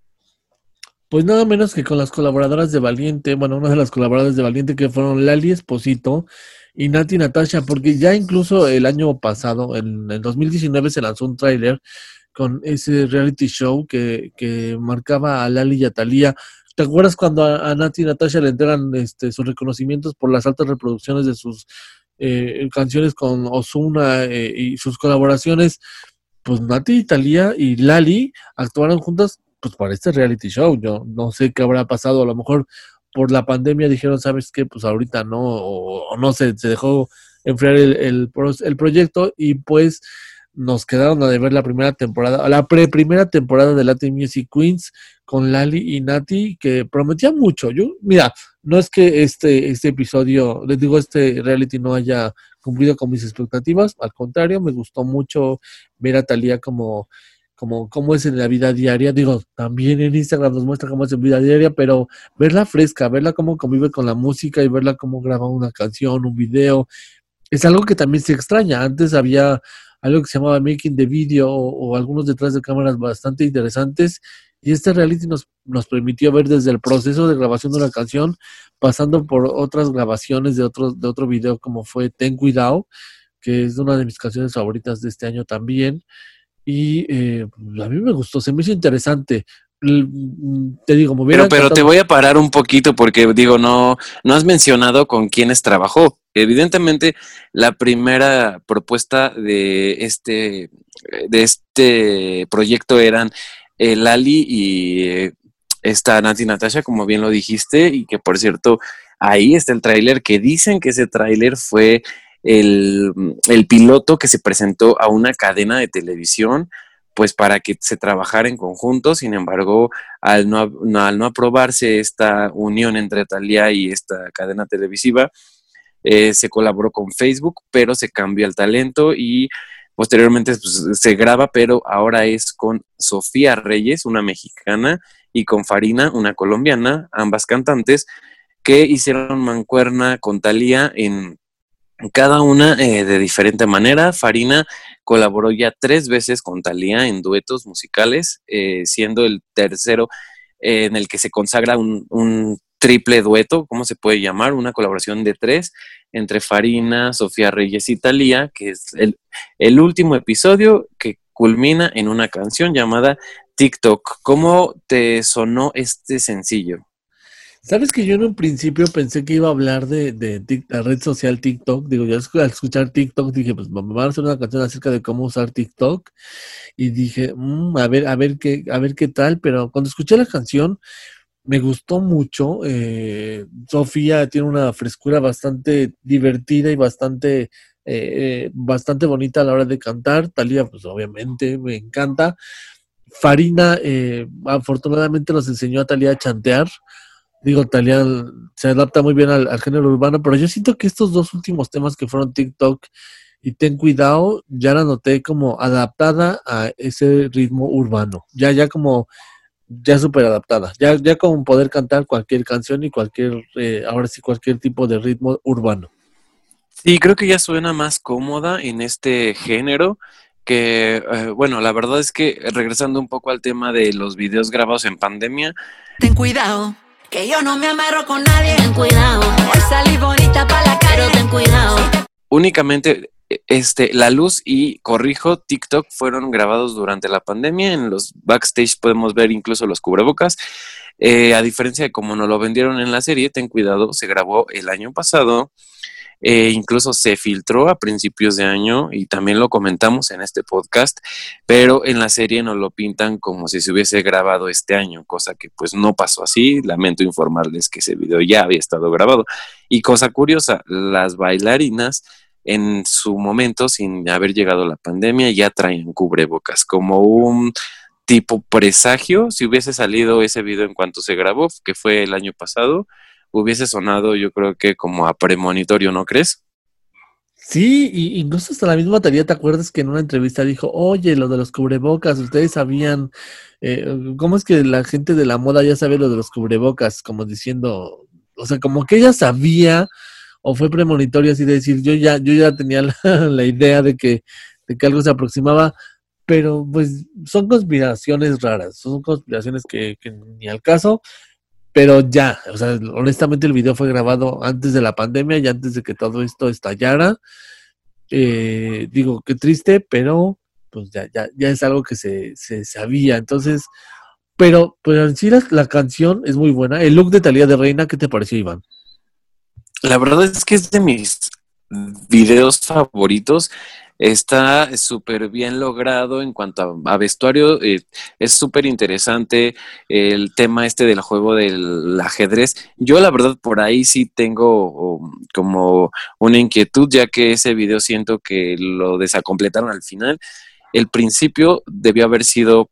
Pues nada menos que con las colaboradoras de Valiente, bueno, una de las colaboradoras de Valiente que fueron Lali Esposito y Nati Natasha, porque ya incluso el año pasado, en el 2019, se lanzó un tráiler con ese reality show que, que marcaba a Lali y a Thalía. ¿Te acuerdas cuando a, a Nati y Natasha le entregan este, sus reconocimientos por las altas reproducciones de sus eh, canciones con Ozuna eh, y sus colaboraciones? Pues Nati y Thalía y Lali actuaron juntas pues para este reality show. Yo no sé qué habrá pasado, a lo mejor por la pandemia dijeron, ¿sabes qué? Pues ahorita no, o, o no sé, se dejó enfriar el proyecto y pues nos quedaron a deber la primera temporada, la pre primera temporada de Latin Music Queens con Lali y Nati, que prometía mucho. Yo, mira, no es que este, este episodio, les digo, este reality no haya cumplido con mis expectativas, al contrario, me gustó mucho ver a Talía como como cómo es en la vida diaria. Digo, también en Instagram nos muestra cómo es en vida diaria, pero verla fresca, verla cómo convive con la música y verla cómo graba una canción, un video, es algo que también se extraña. Antes había algo que se llamaba making the video o, o algunos detrás de cámaras bastante interesantes y este reality nos, nos permitió ver desde el proceso de grabación de una canción, pasando por otras grabaciones de otro, de otro video como fue Ten Cuidado, que es una de mis canciones favoritas de este año también. Y eh, a mí me gustó, se me hizo interesante. Mm, te digo, me pero, pero te voy a parar un poquito porque digo, no, no has mencionado con quiénes trabajó. Evidentemente, la primera propuesta de este, de este proyecto eran eh, Lali y eh, esta Nancy Natasha, como bien lo dijiste, y que por cierto, ahí está el tráiler, que dicen que ese tráiler fue el, el, piloto que se presentó a una cadena de televisión, pues para que se trabajara en conjunto, sin embargo, al no, al no aprobarse esta unión entre Talía y esta cadena televisiva, eh, se colaboró con Facebook, pero se cambió el talento y posteriormente pues, se graba, pero ahora es con Sofía Reyes, una mexicana, y con Farina, una colombiana, ambas cantantes, que hicieron mancuerna con Talía en cada una eh, de diferente manera. Farina colaboró ya tres veces con Talía en duetos musicales, eh, siendo el tercero en el que se consagra un triple dueto, ¿cómo se puede llamar? Una colaboración de tres entre Farina, Sofía Reyes y Talía, que es el, último episodio que culmina en una canción llamada TikTok. ¿Cómo te sonó este sencillo? Sabes que yo en un principio pensé que iba a hablar de, la red social TikTok. Digo, yo al escuchar TikTok dije, pues vamos a hacer una canción acerca de cómo usar TikTok. Y dije, mm, a ver, a ver qué, a ver qué tal. Pero cuando escuché la canción, me gustó mucho. Eh, Sofía tiene una frescura bastante divertida y bastante, eh, eh, bastante bonita a la hora de cantar. Talía, pues obviamente me encanta. Farina, afortunadamente nos enseñó a Talía a chantear. Digo, Talía se adapta muy bien al, género urbano, pero yo siento que estos dos últimos temas que fueron TikTok y Ten Cuidado, ya la noté como adaptada a ese ritmo urbano. Ya, ya como ya súper adaptada, ya, ya con poder cantar cualquier canción y cualquier, eh, ahora sí, cualquier tipo de ritmo urbano. Sí, creo que ya suena más cómoda en este género que, eh, bueno, la verdad es que regresando un poco al tema de los videos grabados en pandemia. Ten cuidado, que yo no me amarro con nadie. Ten cuidado, hoy salí bonita para la cara, ten cuidado. Únicamente este, La Luz y Corrijo TikTok fueron grabados durante la pandemia. En los backstage podemos ver incluso los cubrebocas. Eh, a diferencia de como nos lo vendieron en la serie, ten cuidado, se grabó el año pasado. Eh, incluso se filtró a principios de año y también lo comentamos en este podcast, pero en la serie nos lo pintan como si se hubiese grabado este año, cosa que pues no pasó así. Lamento informarles que ese video ya había estado grabado. Y cosa curiosa, las bailarinas en su momento, sin haber llegado la pandemia, ya traen cubrebocas, como un tipo presagio. Si hubiese salido ese video en cuanto se grabó, que fue el año pasado, hubiese sonado yo creo que como a premonitorio, ¿no crees? Sí, y incluso hasta la misma batería, ¿te acuerdas que en una entrevista dijo, oye, lo de los cubrebocas, ustedes sabían, eh, ¿cómo es que la gente de la moda ya sabe lo de los cubrebocas? Como diciendo, o sea, como que ella sabía o fue premonitorio así de decir, yo ya, yo ya tenía la, idea de que, de que algo se aproximaba, pero pues son conspiraciones raras, son conspiraciones que, ni al caso, pero ya, o sea, honestamente el video fue grabado antes de la pandemia y antes de que todo esto estallara. Eh, digo, qué triste, pero pues ya, ya, ya es algo que se, se sabía. Entonces, pero, pero en sí la, la, canción es muy buena. El look de Talía de Reina, ¿qué te pareció, Iván? La verdad es que es de mis videos favoritos. Está súper bien logrado en cuanto a, vestuario. Eh, es súper interesante el tema este del juego del ajedrez. Yo la verdad por ahí sí tengo como una inquietud, ya que ese video siento que lo desacompletaron al final. El principio debió haber sido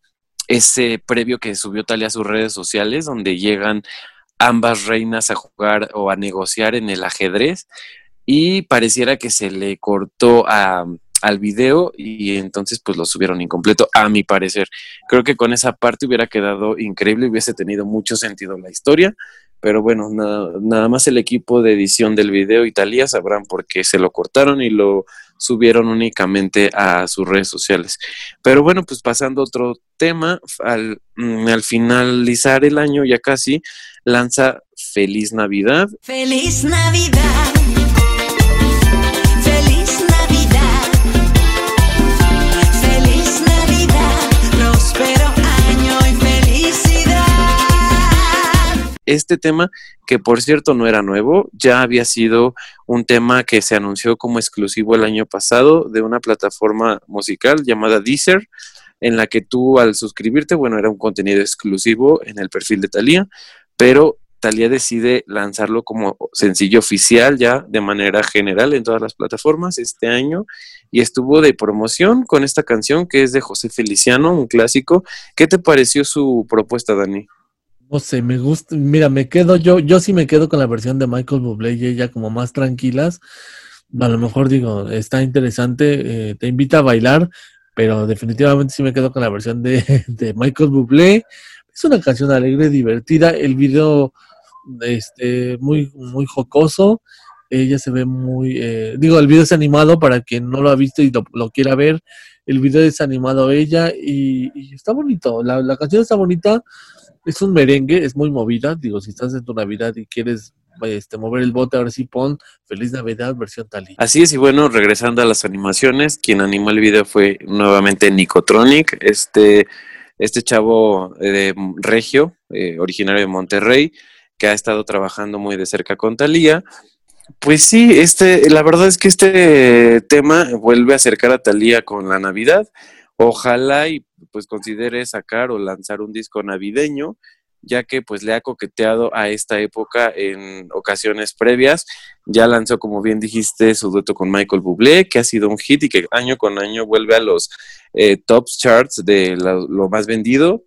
ese previo que subió Talia a sus redes sociales, donde llegan ambas reinas a jugar o a negociar en el ajedrez y pareciera que se le cortó al video y entonces pues lo subieron incompleto a mi parecer. Creo que con esa parte hubiera quedado increíble, hubiese tenido mucho sentido la historia, pero bueno, nada, nada más el equipo de edición del video Italia sabrán por qué se lo cortaron y lo subieron únicamente a sus redes sociales. Pero bueno, pues pasando a otro tema, al, mm, al finalizar el año ya casi, lanza Feliz Navidad. Feliz Navidad. Feliz Navidad. Feliz Navidad. Próspero año y felicidad. Este tema, que por cierto no era nuevo, ya había sido un tema que se anunció como exclusivo el año pasado de una plataforma musical llamada Deezer en la que tú al suscribirte, bueno, era un contenido exclusivo en el perfil de Thalía pero Talía decide lanzarlo como sencillo oficial ya de manera general en todas las plataformas este año y estuvo de promoción con esta canción que es de José Feliciano, un clásico. ¿Qué te pareció su propuesta, Dani? No sé, me gusta, mira, me quedo yo, yo sí me quedo con la versión de Michael Bublé y ella como más tranquilas. A lo mejor digo, está interesante, eh, te invita a bailar, pero definitivamente sí me quedo con la versión de, de Michael Bublé. Es una canción alegre, divertida. El video este, muy, muy jocoso. Ella se ve muy, eh, digo, el video es animado para quien no lo ha visto y lo, quiera ver. El video es animado ella y, está bonito. La, canción está bonita. Es un merengue, es muy movida. Digo, si estás en tu Navidad y quieres este, mover el bote, ahora sí pon Feliz Navidad versión Tali. Así es, y bueno, regresando a las animaciones, quien animó el video fue nuevamente Nicotronic, este, este chavo de Regio, eh, originario de Monterrey, que ha estado trabajando muy de cerca con Talía. Pues sí, este, la verdad es que este tema vuelve a acercar a Talía con la Navidad. Ojalá y pues considere sacar o lanzar un disco navideño, ya que pues le ha coqueteado a esta época en ocasiones previas. Ya lanzó, como bien dijiste, su dueto con Michael Bublé, que ha sido un hit y que año con año vuelve a los eh, tops charts de lo más vendido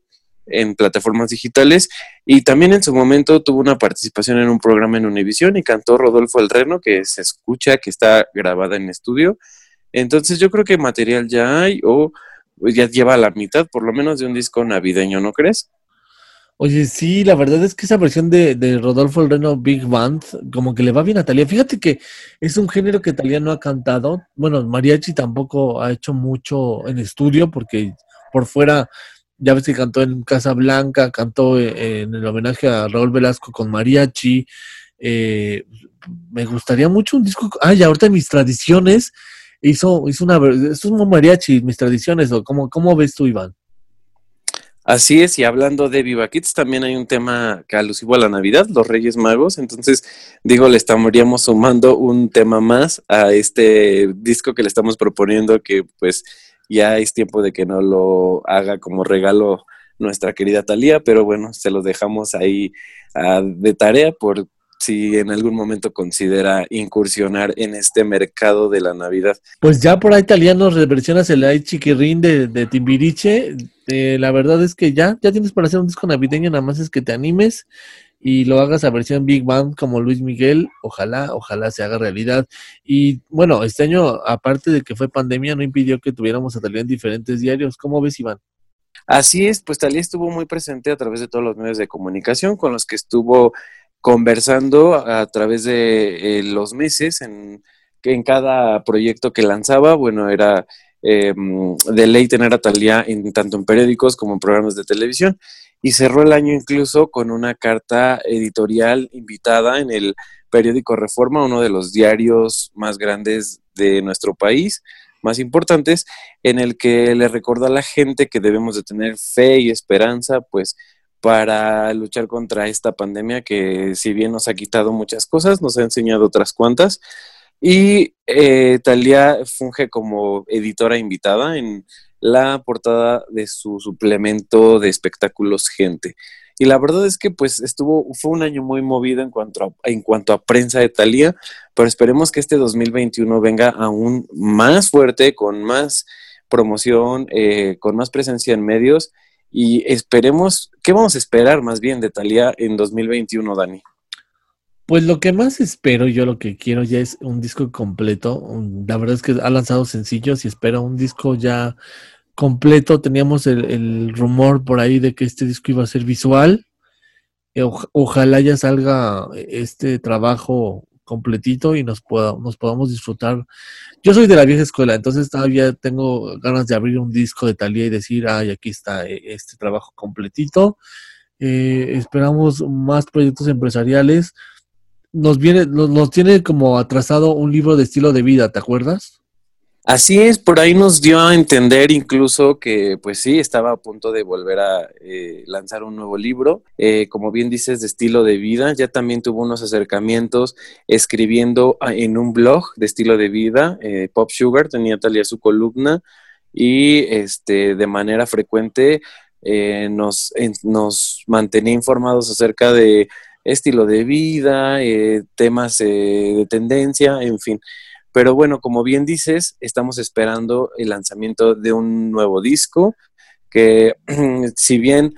en plataformas digitales y también en su momento tuvo una participación en un programa en Univision y cantó Rodolfo El Reno, que se escucha, que está grabada en estudio. Entonces yo creo que material ya hay o ya lleva la mitad por lo menos de un disco navideño, ¿no crees? Oye, sí, la verdad es que esa versión de, de, Rodolfo El Reno Big Band, como que le va bien a Talía. Fíjate que es un género que Talía no ha cantado. Bueno, Mariachi tampoco ha hecho mucho en estudio, porque por fuera ya ves que cantó en Casa Blanca, cantó eh, en el homenaje a Raúl Velasco con Mariachi. Eh, me gustaría mucho un disco. Ah, y ahorita mis tradiciones hizo, hizo una. Esto es un mariachi, mis tradiciones. ¿o cómo, ¿Cómo ves tú, Iván? Así es, y hablando de Viva Kids, también hay un tema que alusivo a la Navidad, los Reyes Magos. Entonces, digo, le estaríamos sumando un tema más a este disco que le estamos proponiendo, que pues ya es tiempo de que no lo haga como regalo nuestra querida Talía, pero bueno, se lo dejamos ahí ah, de tarea por si en algún momento considera incursionar en este mercado de la Navidad. Pues ya por ahí Talía nos reversionas el Ay Chiquirrín de Timbiriche. Eh, la verdad es que ya, ya tienes para hacer un disco navideño, nada más es que te animes y lo hagas a versión Big Band como Luis Miguel, ojalá, ojalá se haga realidad. Y bueno, este año, aparte de que fue pandemia, no impidió que tuviéramos a Talía en diferentes diarios. ¿Cómo ves, Iván? Así es, pues Talía estuvo muy presente a través de todos los medios de comunicación con los que estuvo conversando a través de eh, los meses en, en cada proyecto que lanzaba. Bueno, era eh, de ley tener a Talía en, tanto en periódicos como en programas de televisión y cerró el año incluso con una carta editorial invitada en el periódico Reforma, uno de los diarios más grandes de nuestro país, más importantes, en el que le recuerda a la gente que debemos de tener fe y esperanza, pues para luchar contra esta pandemia que si bien nos ha quitado muchas cosas, nos ha enseñado otras cuantas. Y eh, Talia funge como editora invitada en la portada de su suplemento de espectáculos Gente. Y la verdad es que pues estuvo, fue un año muy movido en cuanto a, en cuanto a prensa de Talía, pero esperemos que este 2021 venga aún más fuerte, con más promoción, eh, con más presencia en medios y esperemos, ¿qué vamos a esperar más bien de Talía en 2021, Dani? Pues lo que más espero, yo lo que quiero ya es un disco completo. La verdad es que ha lanzado sencillos y espero un disco ya completo. Teníamos el, rumor por ahí de que este disco iba a ser visual. Ojalá ya salga este trabajo completito y nos, pueda, nos podamos disfrutar. Yo soy de la vieja escuela, entonces todavía tengo ganas de abrir un disco de Talía y decir, ay, aquí está eh, este trabajo completito. Eh, esperamos más proyectos empresariales. Nos viene, nos tiene como atrasado un libro de estilo de vida, ¿te acuerdas? Así es, por ahí nos dio a entender incluso que pues sí, estaba a punto de volver a eh, lanzar un nuevo libro, eh, como bien dices, de estilo de vida, ya también tuvo unos acercamientos escribiendo ah, en un blog de estilo de vida, eh, Pop Sugar, tenía tal su columna y este, de manera frecuente nos, nos mantenía informados acerca de estilo de vida, temas de tendencia, en fin. Pero bueno, como bien dices, estamos esperando el lanzamiento de un nuevo disco que si bien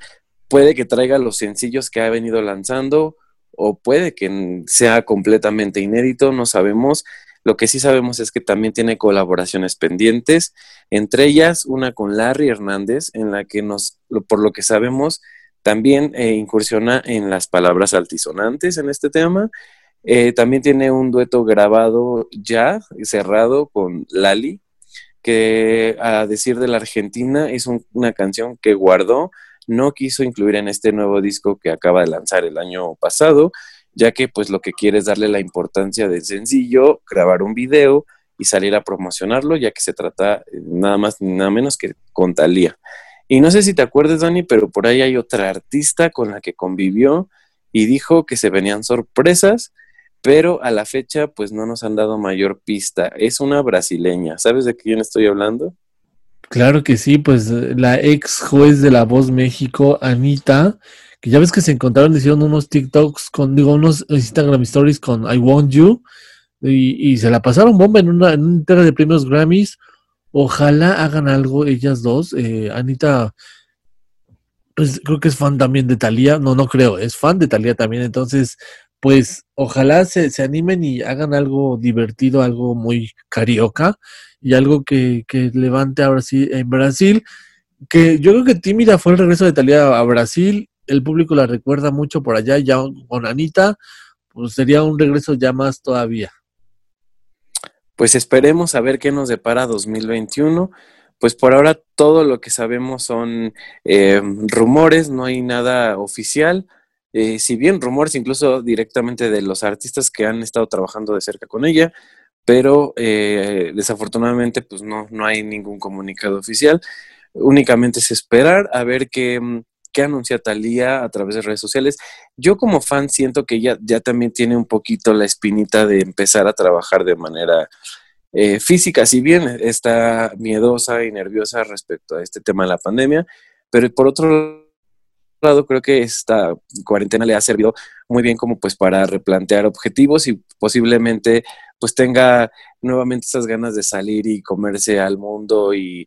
puede que traiga los sencillos que ha venido lanzando o puede que sea completamente inédito, no sabemos. Lo que sí sabemos es que también tiene colaboraciones pendientes, entre ellas una con Larry Hernández, en la que nos, por lo que sabemos, también eh, incursiona en las palabras altisonantes en este tema eh, también tiene un dueto grabado ya, cerrado con Lali, que a decir de la Argentina es una canción que guardó, no quiso incluir en este nuevo disco que acaba de lanzar el año pasado, ya que pues lo que quiere es darle la importancia del sencillo, grabar un video y salir a promocionarlo, ya que se trata eh, nada más nada menos que con Talía. Y no sé si te acuerdas, Dani, pero por ahí hay otra artista con la que convivió y dijo que se venían sorpresas pero a la fecha pues no nos han dado mayor pista. Es una brasileña. ¿Sabes de quién estoy hablando? Claro que sí, pues la ex juez de La Voz México, Anita, que ya ves que se encontraron, hicieron unos TikToks con, digo, unos Instagram Stories con I Want You, y, se la pasaron bomba en una, en entrega de premios Grammys. Ojalá hagan algo ellas dos. Eh, Anita, pues creo que es fan también de Talía. No, no creo, es fan de Talía también. Entonces, pues ojalá se, se, animen y hagan algo divertido, algo muy carioca y algo que, que, levante ahora sí en Brasil. Que yo creo que tímida fue el regreso de Talía a Brasil, el público la recuerda mucho por allá, ya con Anita, pues sería un regreso ya más todavía. Pues esperemos a ver qué nos depara 2021. Pues por ahora todo lo que sabemos son eh, rumores, no hay nada oficial eh, si bien rumores incluso directamente de los artistas que han estado trabajando de cerca con ella, pero eh, desafortunadamente pues no, no hay ningún comunicado oficial. Únicamente es esperar a ver qué, mm, qué anuncia Talía a través de redes sociales. Yo como fan siento que ella ya también tiene un poquito la espinita de empezar a trabajar de manera eh, física, si bien está miedosa y nerviosa respecto a este tema de la pandemia, pero por otro lado, creo que esta cuarentena le ha servido muy bien como pues para replantear objetivos y posiblemente pues tenga nuevamente esas ganas de salir y comerse al mundo y,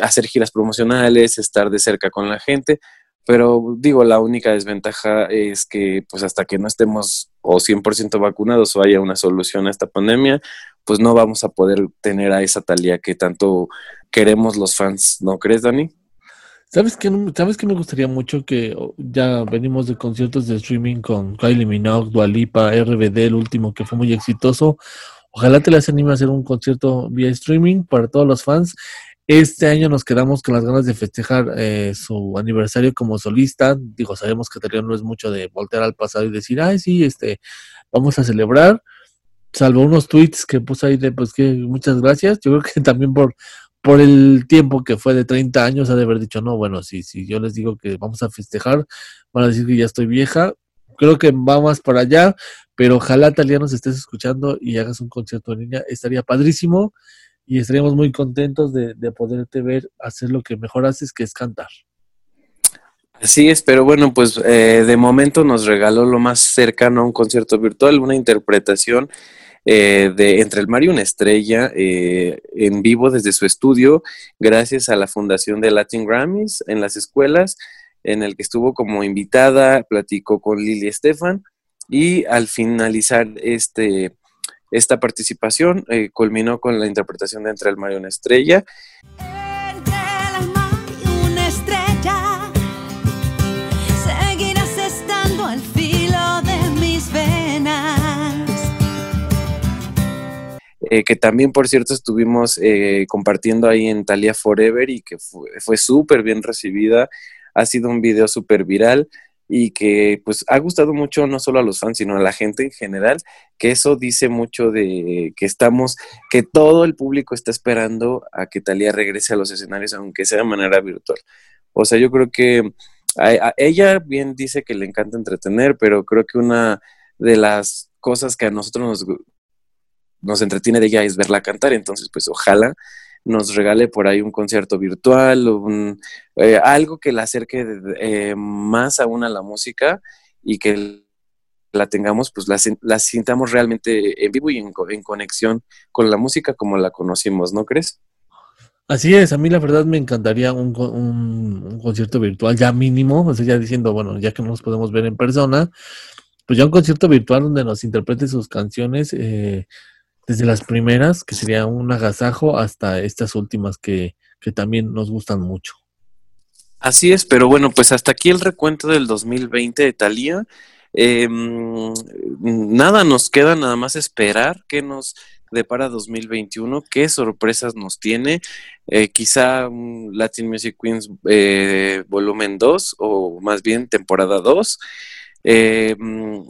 hacer giras promocionales, estar de cerca con la gente. Pero digo, la única desventaja es que pues hasta que no estemos o 100% vacunados o haya una solución a esta pandemia, pues no vamos a poder tener a esa talía que tanto queremos los fans, ¿no crees, Dani? ¿Sabes qué, ¿Sabes qué me gustaría mucho? Que ya venimos de conciertos de streaming con Kylie Minogue, Dualipa, RBD, el último que fue muy exitoso. Ojalá te las anime a hacer un concierto vía streaming para todos los fans. Este año nos quedamos con las ganas de festejar eh, su aniversario como solista. Digo, sabemos que Talía no es mucho de voltear al pasado y decir, ay, sí, este, vamos a celebrar. Salvo unos tweets que puse ahí de, pues que muchas gracias. Yo creo que también por por el tiempo que fue de 30 años, ha de haber dicho, no, bueno, si, si yo les digo que vamos a festejar, van a decir que ya estoy vieja. Creo que va más para allá, pero ojalá Talía nos estés escuchando y hagas un concierto en línea. Estaría padrísimo y estaríamos muy contentos de, de poderte ver hacer lo que mejor haces, que es cantar. Así es, pero bueno, pues eh, de momento nos regaló lo más cercano a un concierto virtual, una interpretación eh, de Entre el Mar y una estrella eh, en vivo desde su estudio, gracias a la fundación de Latin Grammys en las escuelas, en el que estuvo como invitada, platicó con Lili Estefan y al finalizar este, esta participación eh, culminó con la interpretación de Entre el Mar y una estrella. Eh, que también, por cierto, estuvimos eh, compartiendo ahí en Talia Forever y que fue, súper bien recibida. Ha sido un video súper viral y que pues ha gustado mucho no solo a los fans, sino a la gente en general, que eso dice mucho de que estamos, que todo el público está esperando a que Talía regrese a los escenarios, aunque sea de manera virtual. O sea, yo creo que a, ella bien dice que le encanta entretener, pero creo que una de las cosas que a nosotros nos, nos entretiene de ella es verla cantar, entonces pues ojalá nos regale por ahí un concierto virtual, un, eh, algo que la acerque eh, más aún a la música y que la tengamos, pues la, la sintamos realmente en vivo y en, conexión con la música como la conocimos, ¿no crees? Así es, a mí la verdad me encantaría un, un, concierto virtual ya mínimo, o sea, ya diciendo, bueno, ya que no nos podemos ver en persona, pues ya un concierto virtual donde nos interprete sus canciones, eh, desde las primeras, que sería un agasajo, hasta estas últimas que, también nos gustan mucho. Así es, pero bueno, pues hasta aquí el recuento del 2020 de Talía. Em, nada, nos queda nada más esperar qué nos depara 2021, qué sorpresas nos tiene. Eh, quizá Latin Music Queens eh, volumen 2 o más bien temporada 2. Em,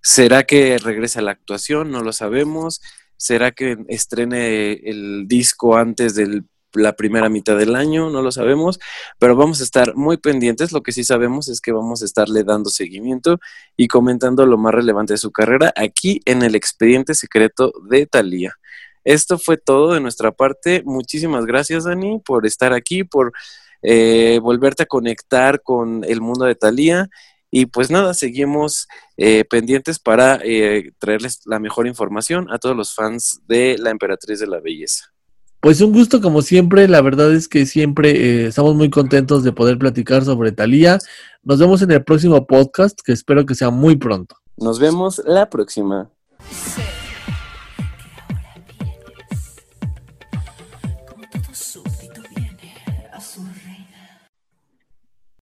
¿Será que regresa la actuación? No lo sabemos. ¿Será que estrene el disco antes de la primera mitad del año? No lo sabemos, pero vamos a estar muy pendientes. Lo que sí sabemos es que vamos a estarle dando seguimiento y comentando lo más relevante de su carrera aquí en el expediente secreto de Thalía. Esto fue todo de nuestra parte. Muchísimas gracias, Dani, por estar aquí, por eh, volverte a conectar con el mundo de Thalía y pues nada, seguimos eh, pendientes para eh, traerles la mejor información a todos los fans de la Emperatriz de la Belleza. Pues un gusto como siempre, la verdad es que siempre eh, estamos muy contentos de poder platicar sobre Talía. Nos vemos en el próximo podcast, que espero que sea muy pronto. Nos vemos la próxima.